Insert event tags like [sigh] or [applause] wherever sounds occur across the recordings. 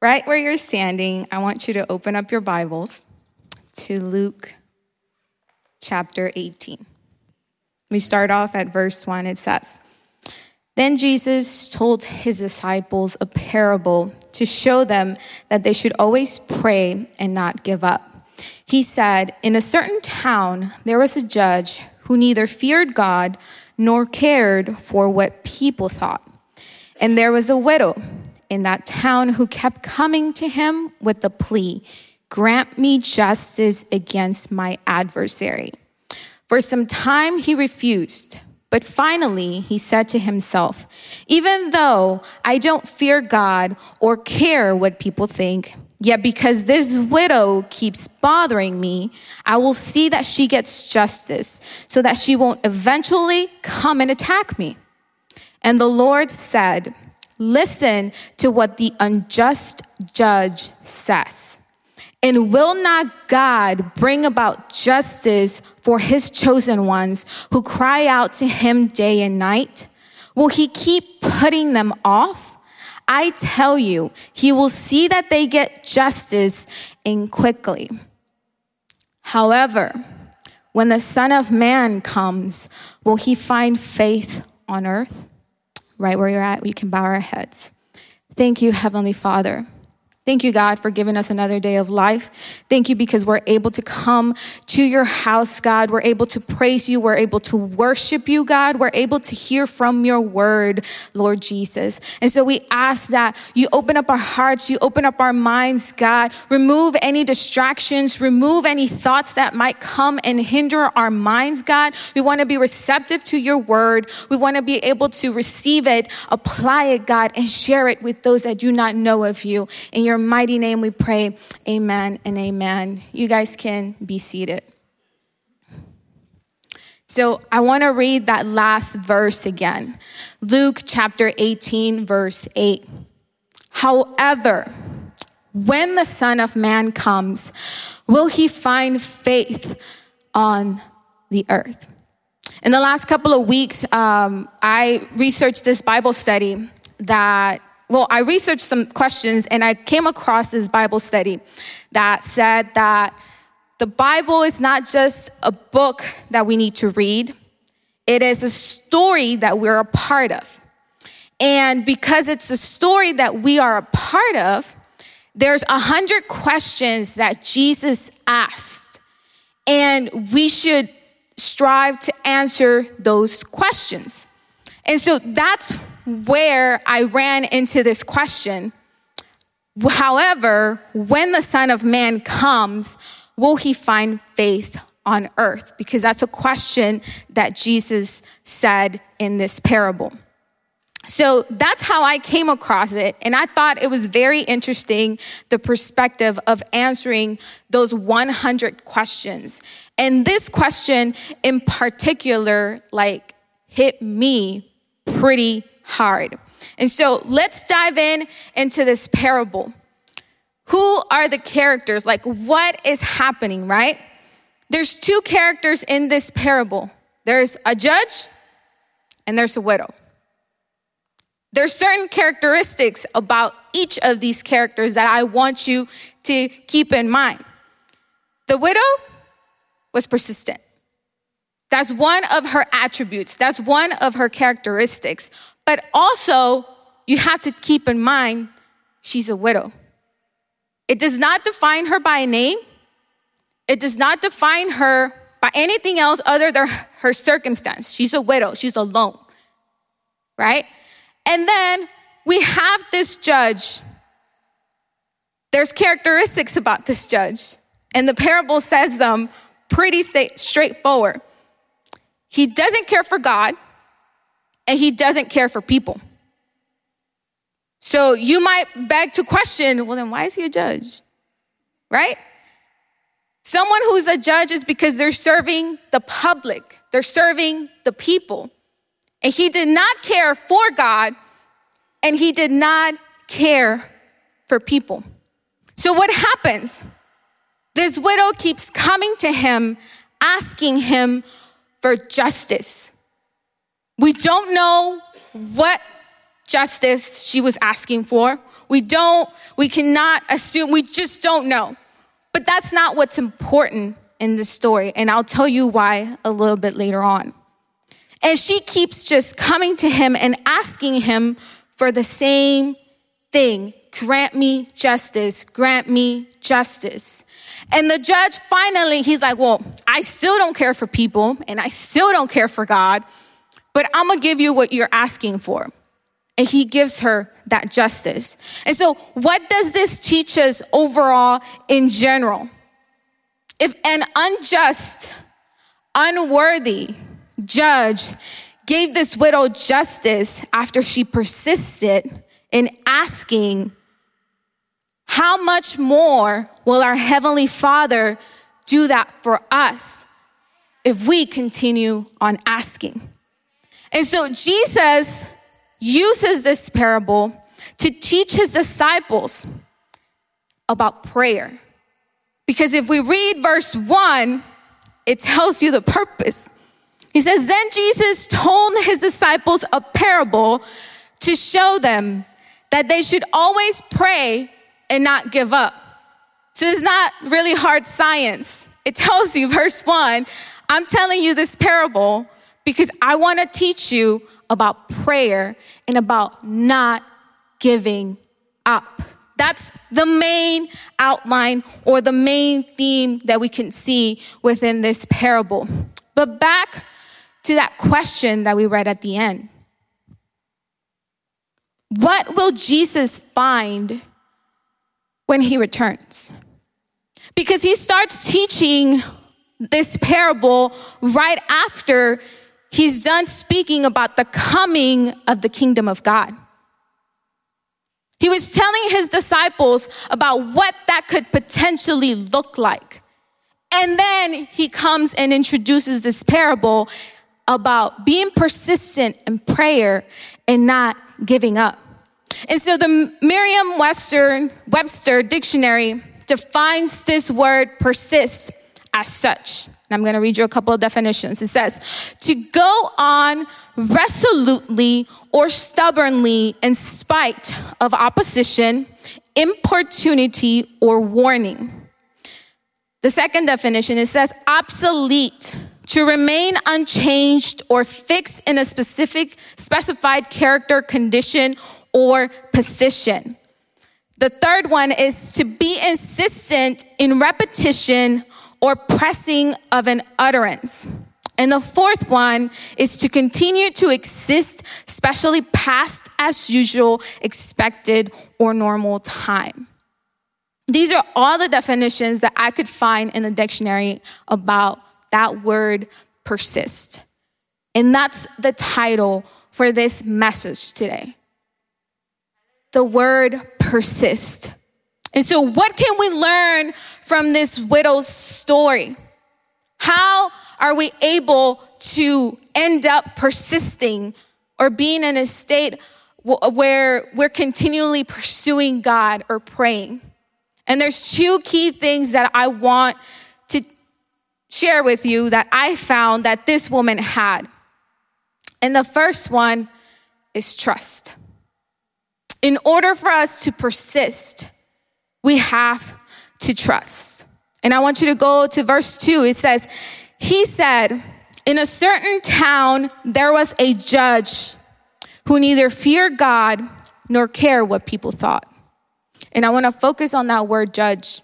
right where you're standing, I want you to open up your Bibles to Luke chapter 18. We start off at verse 1. It says, Then Jesus told his disciples a parable to show them that they should always pray and not give up. He said, In a certain town, there was a judge who neither feared God nor cared for what people thought. And there was a widow in that town who kept coming to him with the plea, Grant me justice against my adversary. For some time he refused, but finally he said to himself, Even though I don't fear God or care what people think, Yet because this widow keeps bothering me, I will see that she gets justice so that she won't eventually come and attack me. And the Lord said, Listen to what the unjust judge says. And will not God bring about justice for his chosen ones who cry out to him day and night? Will he keep putting them off? I tell you, he will see that they get justice and quickly. However, when the Son of Man comes, will he find faith on earth? Right where you're at, we can bow our heads. Thank you, Heavenly Father. Thank you, God, for giving us another day of life. Thank you because we're able to come to your house, God. We're able to praise you. We're able to worship you, God. We're able to hear from your word, Lord Jesus. And so we ask that you open up our hearts, you open up our minds, God. Remove any distractions, remove any thoughts that might come and hinder our minds, God. We want to be receptive to your word. We want to be able to receive it, apply it, God, and share it with those that do not know of you. In your mighty name we pray. Amen and amen. You guys can be seated. So I want to read that last verse again. Luke chapter 18, verse 8. However, when the Son of Man comes, will he find faith on the earth? In the last couple of weeks, um, I researched this Bible study that well, I researched some questions and I came across this Bible study that said that the Bible is not just a book that we need to read, it is a story that we're a part of. And because it's a story that we are a part of, there's a hundred questions that Jesus asked, and we should strive to answer those questions. And so that's where I ran into this question. However, when the Son of Man comes, will he find faith on earth? Because that's a question that Jesus said in this parable. So that's how I came across it. And I thought it was very interesting the perspective of answering those 100 questions. And this question in particular, like, hit me pretty hard. And so let's dive in into this parable. Who are the characters? Like, what is happening, right? There's two characters in this parable there's a judge and there's a widow. There's certain characteristics about each of these characters that I want you to keep in mind. The widow was persistent. That's one of her attributes. That's one of her characteristics. But also, you have to keep in mind she's a widow. It does not define her by a name, it does not define her by anything else other than her circumstance. She's a widow, she's alone, right? And then we have this judge. There's characteristics about this judge, and the parable says them pretty straightforward. He doesn't care for God and he doesn't care for people. So you might beg to question well, then why is he a judge? Right? Someone who's a judge is because they're serving the public, they're serving the people. And he did not care for God, and he did not care for people. So what happens? This widow keeps coming to him, asking him for justice. We don't know what justice she was asking for. We don't, we cannot assume, we just don't know. But that's not what's important in the story. And I'll tell you why a little bit later on. And she keeps just coming to him and asking him for the same thing grant me justice, grant me justice. And the judge finally, he's like, Well, I still don't care for people and I still don't care for God, but I'm gonna give you what you're asking for. And he gives her that justice. And so, what does this teach us overall in general? If an unjust, unworthy judge gave this widow justice after she persisted in asking how much more will our Heavenly Father do that for us if we continue on asking? And so Jesus uses this parable to teach his disciples about prayer. Because if we read verse one, it tells you the purpose. He says, Then Jesus told his disciples a parable to show them that they should always pray and not give up. So it's not really hard science. It tells you, verse one, I'm telling you this parable because I want to teach you about prayer and about not giving up. That's the main outline or the main theme that we can see within this parable. But back to that question that we read at the end. What will Jesus find when he returns. Because he starts teaching this parable right after he's done speaking about the coming of the kingdom of God. He was telling his disciples about what that could potentially look like. And then he comes and introduces this parable about being persistent in prayer and not giving up. And so the Merriam Webster dictionary defines this word persist as such. And I'm going to read you a couple of definitions. It says, to go on resolutely or stubbornly in spite of opposition, importunity, or warning. The second definition, it says obsolete, to remain unchanged or fixed in a specific, specified character, condition, or position. The third one is to be insistent in repetition or pressing of an utterance. And the fourth one is to continue to exist, especially past as usual, expected, or normal time. These are all the definitions that I could find in the dictionary about that word persist. And that's the title for this message today the word persist. And so, what can we learn from this widow's story? How are we able to end up persisting or being in a state where we're continually pursuing God or praying? And there's two key things that I want to share with you that I found that this woman had. And the first one is trust. In order for us to persist, we have to trust. And I want you to go to verse two. It says, He said, In a certain town, there was a judge who neither feared God nor cared what people thought. And I want to focus on that word judge.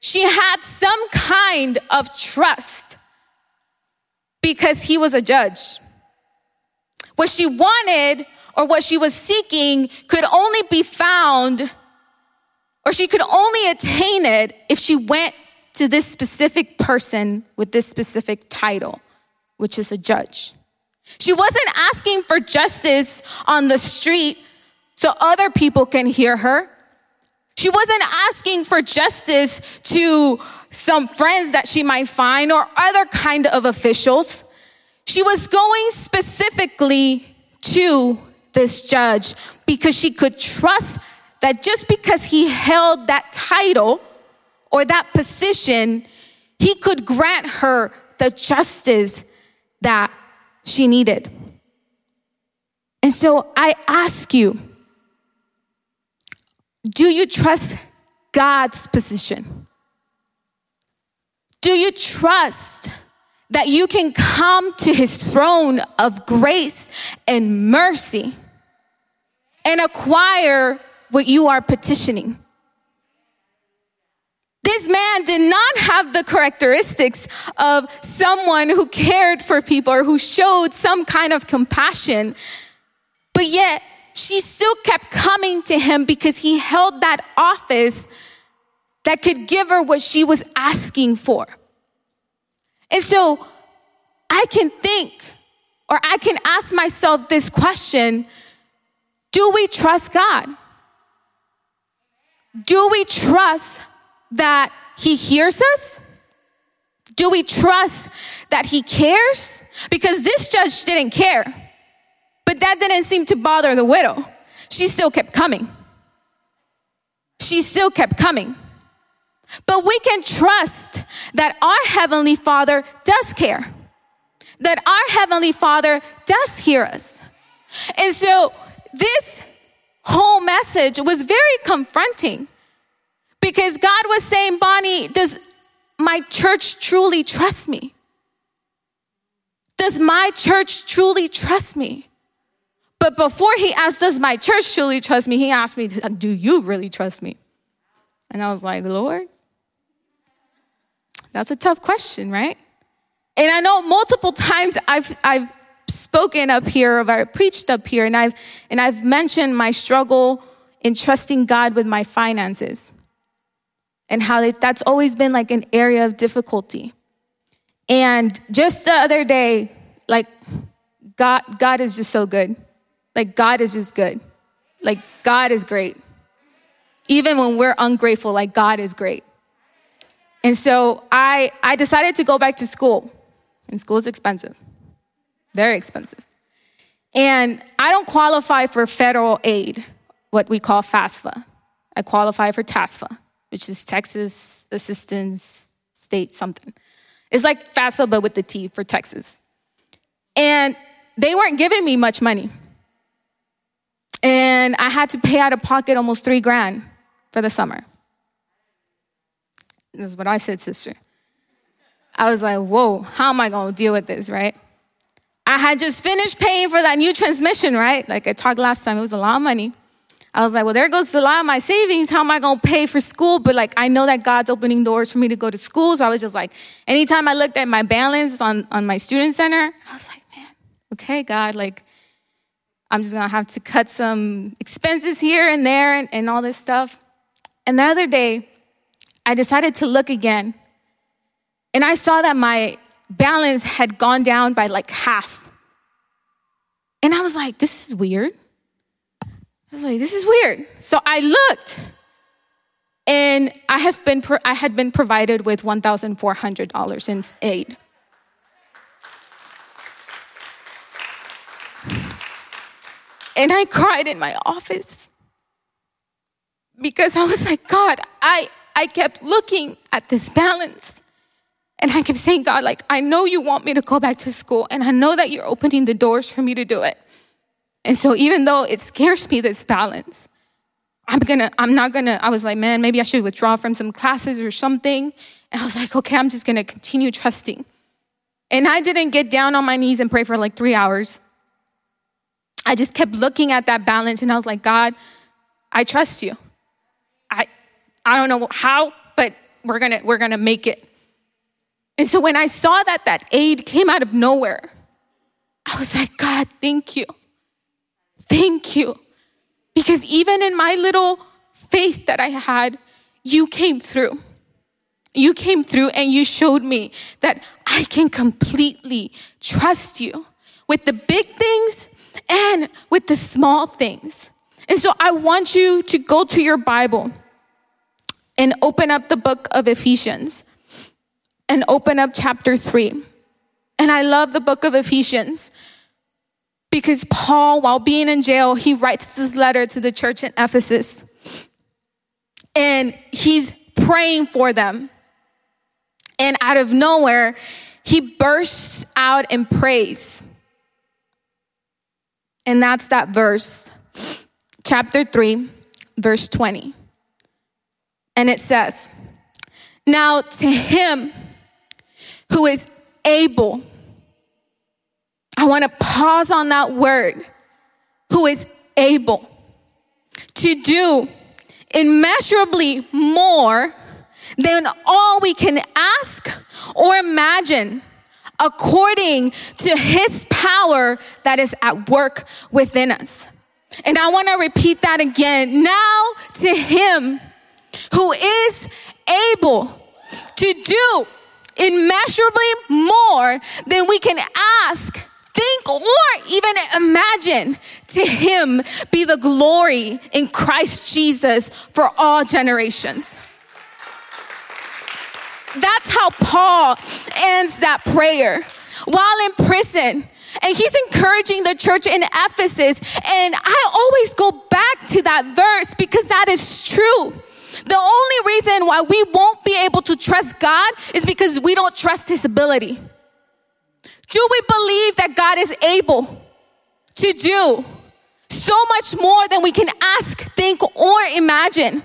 She had some kind of trust because he was a judge. What she wanted or what she was seeking could only be found or she could only attain it if she went to this specific person with this specific title, which is a judge. She wasn't asking for justice on the street so other people can hear her. She wasn't asking for justice to some friends that she might find or other kind of officials. She was going specifically to this judge because she could trust that just because he held that title or that position, he could grant her the justice that she needed. And so I ask you, Do you trust God's position? Do you trust that you can come to his throne of grace and mercy and acquire what you are petitioning? This man did not have the characteristics of someone who cared for people or who showed some kind of compassion, but yet she still kept coming to him because he held that office that could give her what she was asking for. And so I can think or I can ask myself this question Do we trust God? Do we trust that He hears us? Do we trust that He cares? Because this judge didn't care, but that didn't seem to bother the widow. She still kept coming. She still kept coming. But we can trust that our Heavenly Father does care, that our Heavenly Father does hear us. And so this whole message was very confronting because God was saying, Bonnie, does my church truly trust me? Does my church truly trust me? But before he asked, Does my church truly trust me? He asked me, Do you really trust me? And I was like, Lord, that's a tough question, right? And I know multiple times I've, I've spoken up here, or I've preached up here, and I've, and I've mentioned my struggle in trusting God with my finances and how that's always been like an area of difficulty. And just the other day, like God, God is just so good. Like God is just good. Like God is great. Even when we're ungrateful, like God is great. And so I, I decided to go back to school. And school is expensive, very expensive. And I don't qualify for federal aid, what we call FAFSA. I qualify for TASFA, which is Texas Assistance State something. It's like FAFSA, but with the T for Texas. And they weren't giving me much money. And I had to pay out of pocket almost three grand for the summer. This is what I said, sister. I was like, whoa, how am I gonna deal with this, right? I had just finished paying for that new transmission, right? Like I talked last time, it was a lot of money. I was like, well, there goes a lot of my savings. How am I gonna pay for school? But like, I know that God's opening doors for me to go to school. So I was just like, anytime I looked at my balance on, on my student center, I was like, man, okay, God, like, I'm just gonna have to cut some expenses here and there and, and all this stuff. And the other day, I decided to look again. And I saw that my balance had gone down by like half. And I was like, this is weird. I was like, this is weird. So I looked and I have been I had been provided with $1,400 in aid. And I cried in my office because I was like, God, I I kept looking at this balance. And I kept saying, God, like, I know you want me to go back to school, and I know that you're opening the doors for me to do it. And so, even though it scares me, this balance, I'm gonna, I'm not gonna, I was like, man, maybe I should withdraw from some classes or something. And I was like, okay, I'm just gonna continue trusting. And I didn't get down on my knees and pray for like three hours. I just kept looking at that balance, and I was like, God, I trust you. I, I don't know how, but we're gonna, we're gonna make it. And so when I saw that that aid came out of nowhere, I was like, God, thank you. Thank you. Because even in my little faith that I had, you came through. You came through and you showed me that I can completely trust you with the big things and with the small things. And so I want you to go to your Bible and open up the book of Ephesians and open up chapter 3. And I love the book of Ephesians because Paul, while being in jail, he writes this letter to the church in Ephesus. And he's praying for them. And out of nowhere, he bursts out in praise. And that's that verse, chapter 3, verse 20. And it says, Now to him who is able, I want to pause on that word, who is able to do immeasurably more than all we can ask or imagine according to his power that is at work within us. And I want to repeat that again. Now to him who is able to do immeasurably more than we can ask, think, or even imagine. To him be the glory in Christ Jesus for all generations. That's how Paul ends that prayer while in prison. And he's encouraging the church in Ephesus. And I always go back to that verse because that is true. The only reason why we won't be able to trust God is because we don't trust his ability. Do we believe that God is able to do so much more than we can ask, think, or imagine?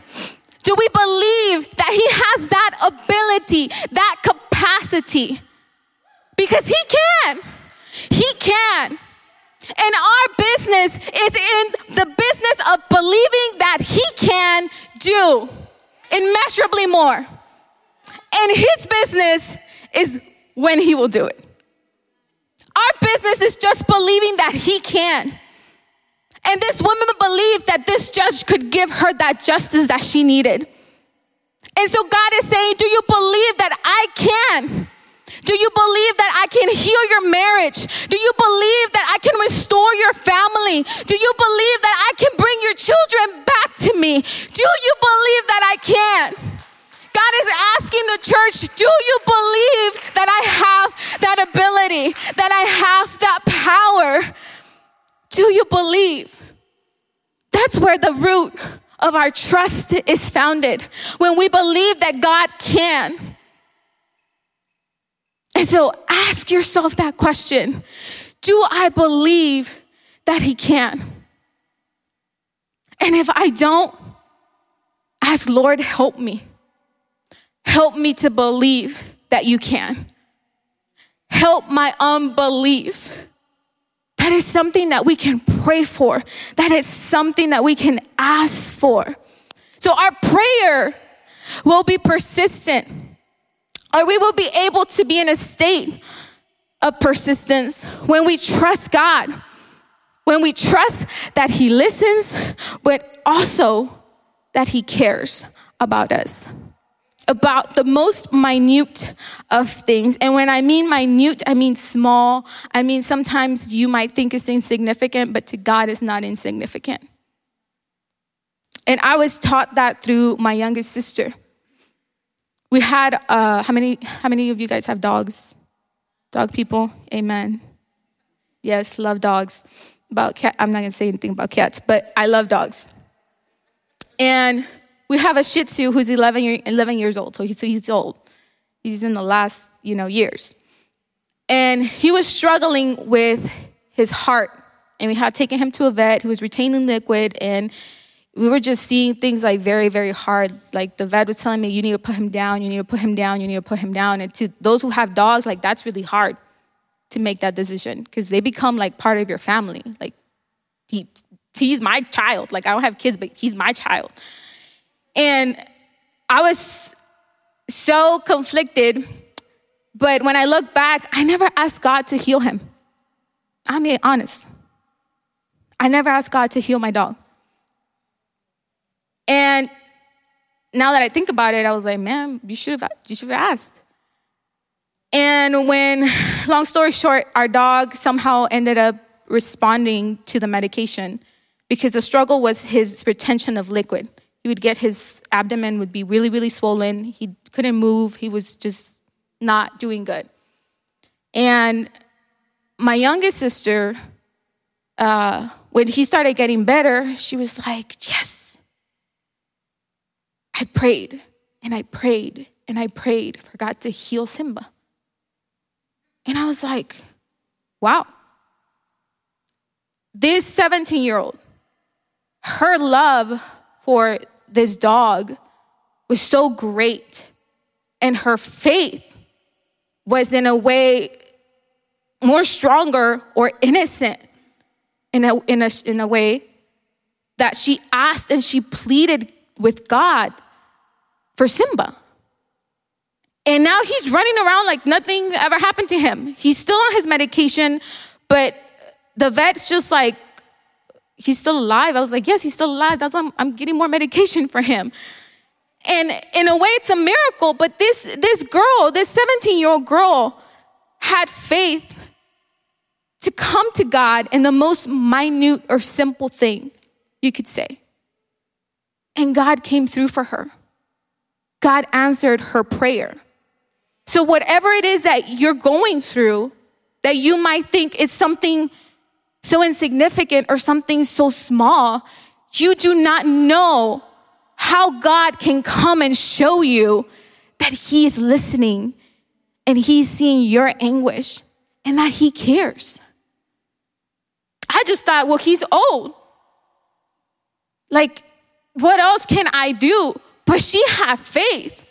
Do we believe that He has that ability, that capacity? Because He can. He can. And our business is in the business of believing that He can do immeasurably more. And His business is when He will do it. Our business is just believing that He can. And this woman believed that this judge could give her that justice that she needed. And so God is saying, Do you believe that I can? Do you believe that I can heal your marriage? Do you believe that I can restore your family? Do you believe that I can bring your children back to me? Do you believe that I can? God is asking the church, do you believe that I have that ability, that I have that power? Do you believe? That's where the root of our trust is founded. When we believe that God can. And so ask yourself that question Do I believe that He can? And if I don't, ask, Lord, help me. Help me to believe that you can. Help my unbelief. That is something that we can pray for. That is something that we can ask for. So our prayer will be persistent, or we will be able to be in a state of persistence when we trust God, when we trust that He listens, but also that He cares about us about the most minute of things. And when I mean minute, I mean small. I mean, sometimes you might think it's insignificant, but to God, it's not insignificant. And I was taught that through my youngest sister. We had, uh, how, many, how many of you guys have dogs? Dog people? Amen. Yes, love dogs. About cat, I'm not gonna say anything about cats, but I love dogs. And we have a Shih Tzu who's 11, year, 11 years old, so he's, he's old. He's in the last, you know, years. And he was struggling with his heart, and we had taken him to a vet who was retaining liquid, and we were just seeing things like very, very hard. Like the vet was telling me, you need to put him down, you need to put him down, you need to put him down. And to those who have dogs, like that's really hard to make that decision because they become like part of your family. Like he, he's my child. Like I don't have kids, but he's my child. And I was so conflicted. But when I look back, I never asked God to heal him. I'm being honest. I never asked God to heal my dog. And now that I think about it, I was like, man, you should have you should have asked. And when, [sighs] long story short, our dog somehow ended up responding to the medication because the struggle was his retention of liquid. He would get his abdomen would be really, really swollen. He couldn't move. He was just not doing good. And my youngest sister, uh, when he started getting better, she was like, Yes. I prayed and I prayed and I prayed for God to heal Simba. And I was like, Wow. This 17 year old, her love for this dog was so great, and her faith was in a way more stronger or innocent in a, in a, in a way that she asked and she pleaded with God for Simba. And now he's running around like nothing ever happened to him. He's still on his medication, but the vet's just like, he's still alive. I was like, yes, he's still alive. That's why I'm, I'm getting more medication for him. And in a way, it's a miracle. But this, this girl, this 17 year old girl, had faith to come to God in the most minute or simple thing you could say. And God came through for her. God answered her prayer. So, whatever it is that you're going through, that you might think is something so insignificant or something so small, you do not know how God can come and show you that He is listening and He's seeing your anguish and that He cares. I just thought, well, He's old. Like, what else can I do? But she had faith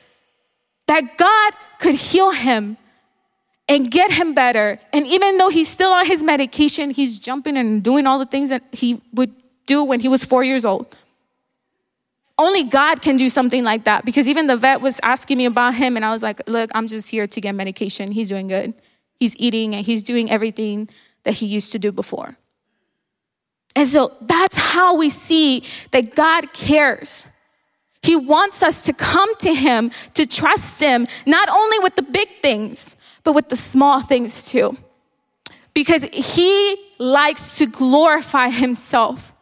that God could heal him and get him better. And even though he's still on his medication, he's jumping and doing all the things that he would do when he was four years old. Only God can do something like that because even the vet was asking me about him, and I was like, Look, I'm just here to get medication. He's doing good. He's eating and he's doing everything that he used to do before. And so that's how we see that God cares. He wants us to come to Him, to trust Him, not only with the big things, but with the small things too. Because He likes to glorify Himself.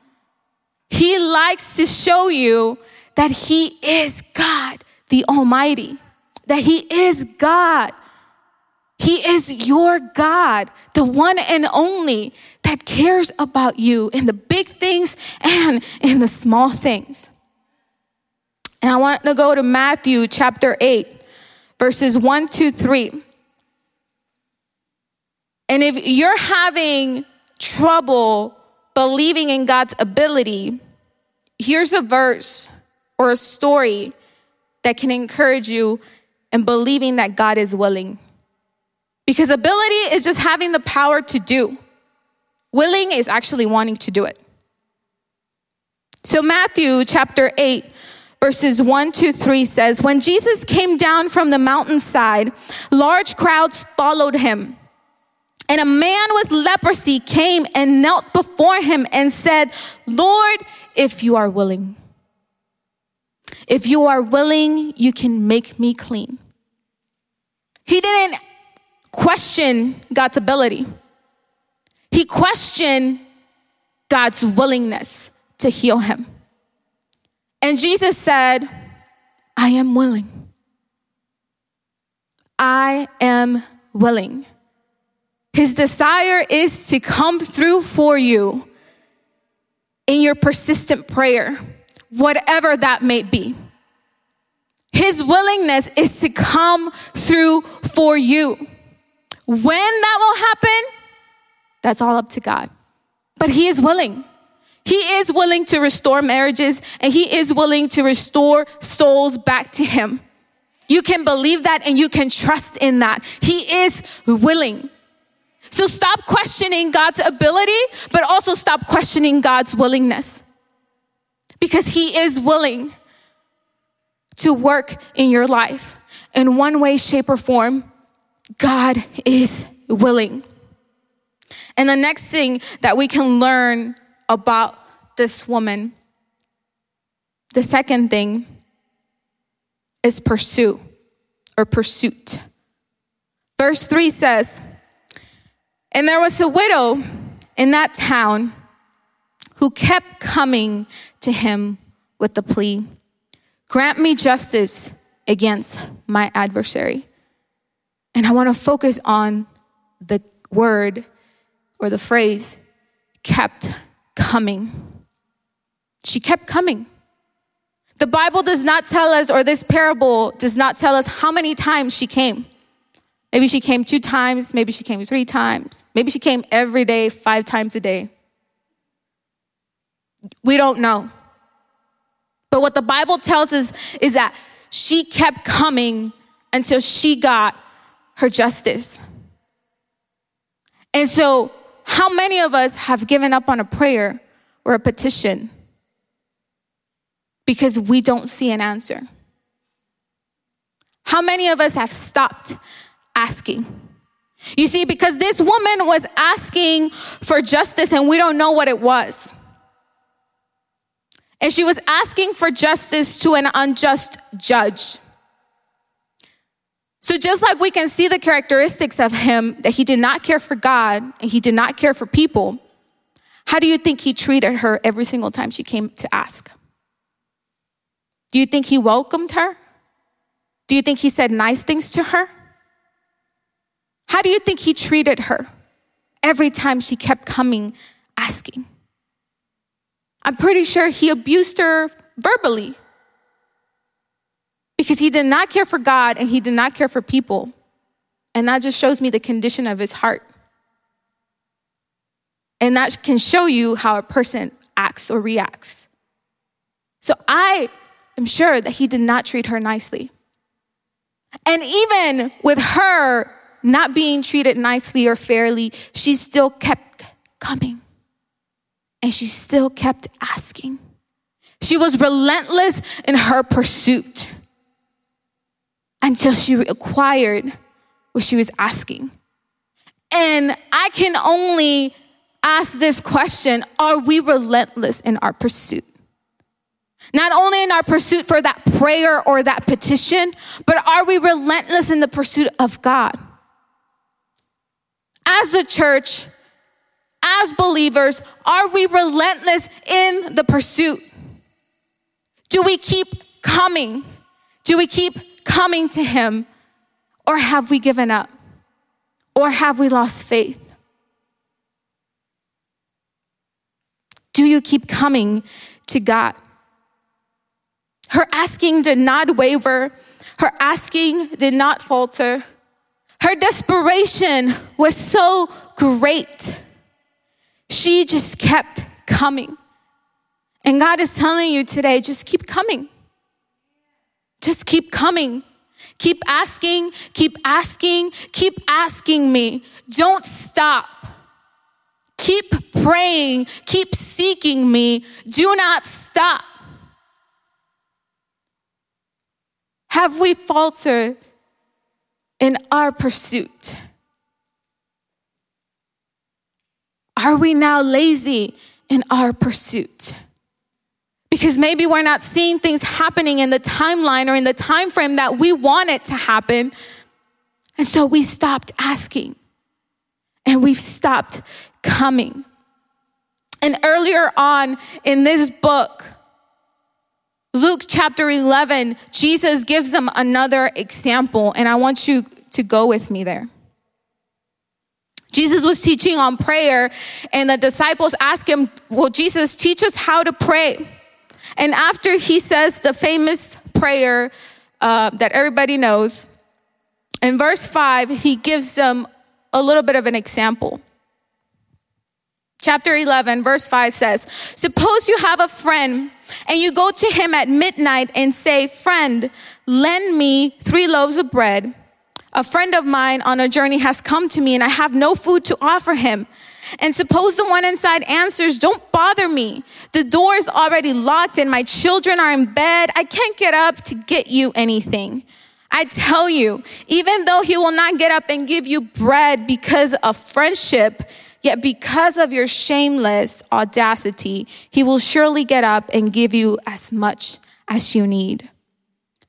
He likes to show you that He is God, the Almighty, that He is God. He is your God, the one and only that cares about you in the big things and in the small things. And I want to go to Matthew chapter 8, verses 1, 2, 3. And if you're having trouble believing in God's ability, here's a verse or a story that can encourage you in believing that God is willing. Because ability is just having the power to do, willing is actually wanting to do it. So, Matthew chapter 8, verses 1 to 3 says, When Jesus came down from the mountainside, large crowds followed him. And a man with leprosy came and knelt before him and said, Lord, if you are willing, if you are willing, you can make me clean. He didn't question God's ability. He questioned God's willingness to heal him. And Jesus said, I am willing. I am willing. His desire is to come through for you in your persistent prayer, whatever that may be. His willingness is to come through for you. When that will happen, that's all up to God. But He is willing. He is willing to restore marriages and He is willing to restore souls back to Him. You can believe that and you can trust in that. He is willing. So stop questioning God's ability, but also stop questioning God's willingness. Because He is willing to work in your life in one way, shape, or form God is willing. And the next thing that we can learn about this woman, the second thing is pursue or pursuit. Verse 3 says, And there was a widow in that town who kept coming to him with the plea, Grant me justice against my adversary. And I want to focus on the word or the phrase kept coming. She kept coming. The Bible does not tell us, or this parable does not tell us how many times she came. Maybe she came two times, maybe she came three times, maybe she came every day, five times a day. We don't know. But what the Bible tells us is that she kept coming until she got her justice. And so, how many of us have given up on a prayer or a petition because we don't see an answer? How many of us have stopped asking? You see, because this woman was asking for justice and we don't know what it was. And she was asking for justice to an unjust judge. So, just like we can see the characteristics of him that he did not care for God and he did not care for people, how do you think he treated her every single time she came to ask? Do you think he welcomed her? Do you think he said nice things to her? How do you think he treated her every time she kept coming asking? I'm pretty sure he abused her verbally because he did not care for God and he did not care for people. And that just shows me the condition of his heart. And that can show you how a person acts or reacts. So I am sure that he did not treat her nicely. And even with her not being treated nicely or fairly, she still kept coming. And she still kept asking. She was relentless in her pursuit until she acquired what she was asking. And I can only ask this question Are we relentless in our pursuit? Not only in our pursuit for that prayer or that petition, but are we relentless in the pursuit of God? as a church, as believers, are we relentless in the pursuit? Do we keep coming? Do we keep coming to Him? Or have we given up? Or have we lost faith? Do you keep coming to God? Her asking did not waver, her asking did not falter. Her desperation was so great. She just kept coming. And God is telling you today just keep coming. Just keep coming. Keep asking, keep asking, keep asking me. Don't stop. Keep praying, keep seeking me. Do not stop. Have we faltered in our pursuit? Are we now lazy in our pursuit? Because maybe we're not seeing things happening in the timeline or in the time frame that we want it to happen. And so we stopped asking and we've stopped coming. And earlier on in this book, Luke chapter 11, Jesus gives them another example, and I want you to go with me there. Jesus was teaching on prayer, and the disciples ask him, "Will Jesus, teach us how to pray. And after he says the famous prayer uh, that everybody knows, in verse 5, he gives them a little bit of an example. Chapter 11, verse 5 says, Suppose you have a friend and you go to him at midnight and say, Friend, lend me three loaves of bread. A friend of mine on a journey has come to me and I have no food to offer him. And suppose the one inside answers, Don't bother me. The door is already locked and my children are in bed. I can't get up to get you anything. I tell you, even though he will not get up and give you bread because of friendship, Yet because of your shameless audacity, he will surely get up and give you as much as you need.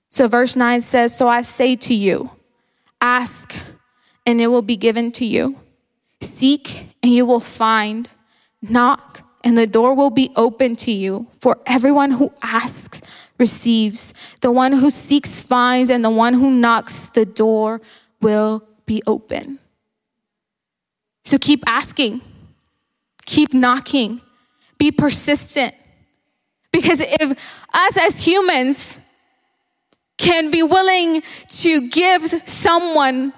So, verse 9 says, So I say to you, ask, and it will be given to you. Seek, and you will find. Knock, and the door will be open to you. For everyone who asks receives. The one who seeks finds, and the one who knocks, the door will be open. So keep asking, keep knocking, be persistent. Because if us as humans can be willing to give someone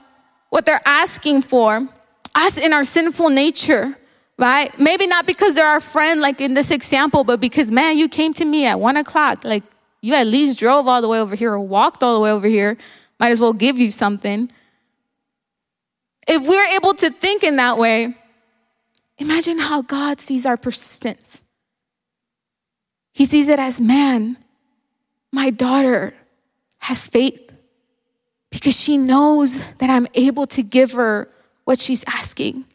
what they're asking for, us in our sinful nature, right? Maybe not because they're our friend, like in this example, but because, man, you came to me at one o'clock. Like, You at least drove all the way over here or walked all the way over here. Might as well give you something. If we're able to think in that way, imagine how God sees our persistence. He sees it as man, my daughter has faith because she knows that I'm able to give her what she's asking.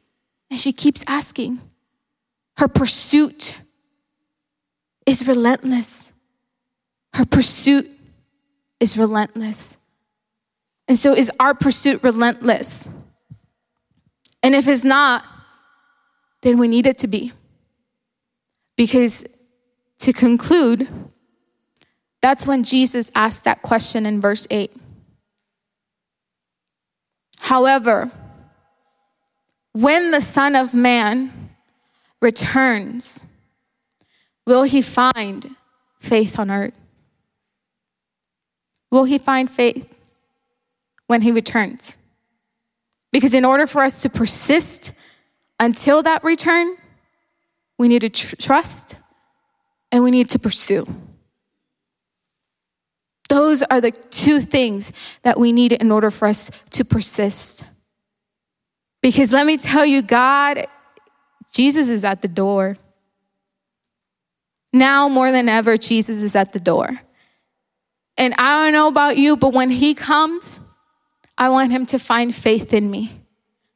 And she keeps asking. Her pursuit is relentless. Her pursuit is relentless. And so, is our pursuit relentless? And if it's not, then we need it to be. Because to conclude, that's when Jesus asked that question in verse 8. However, when the Son of Man returns, will he find faith on earth? Will he find faith when he returns? Because in order for us to persist until that return, we need to tr- trust and we need to pursue. Those are the two things that we need in order for us to persist. Because let me tell you, God, Jesus is at the door. Now more than ever, Jesus is at the door. And I don't know about you, but when he comes, I want him to find faith in me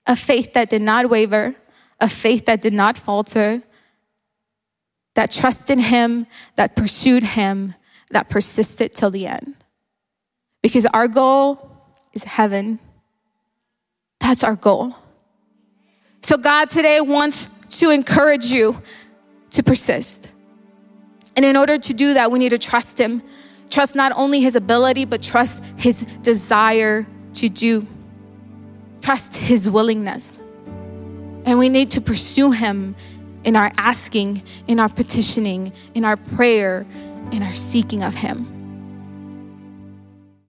a faith that did not waver, a faith that did not falter, that trusted him, that pursued him, that persisted till the end. Because our goal is heaven. That's our goal. So, God today wants to encourage you to persist. And in order to do that, we need to trust Him. Trust not only His ability, but trust His desire to do. Trust His willingness. And we need to pursue Him in our asking, in our petitioning, in our prayer, in our seeking of Him.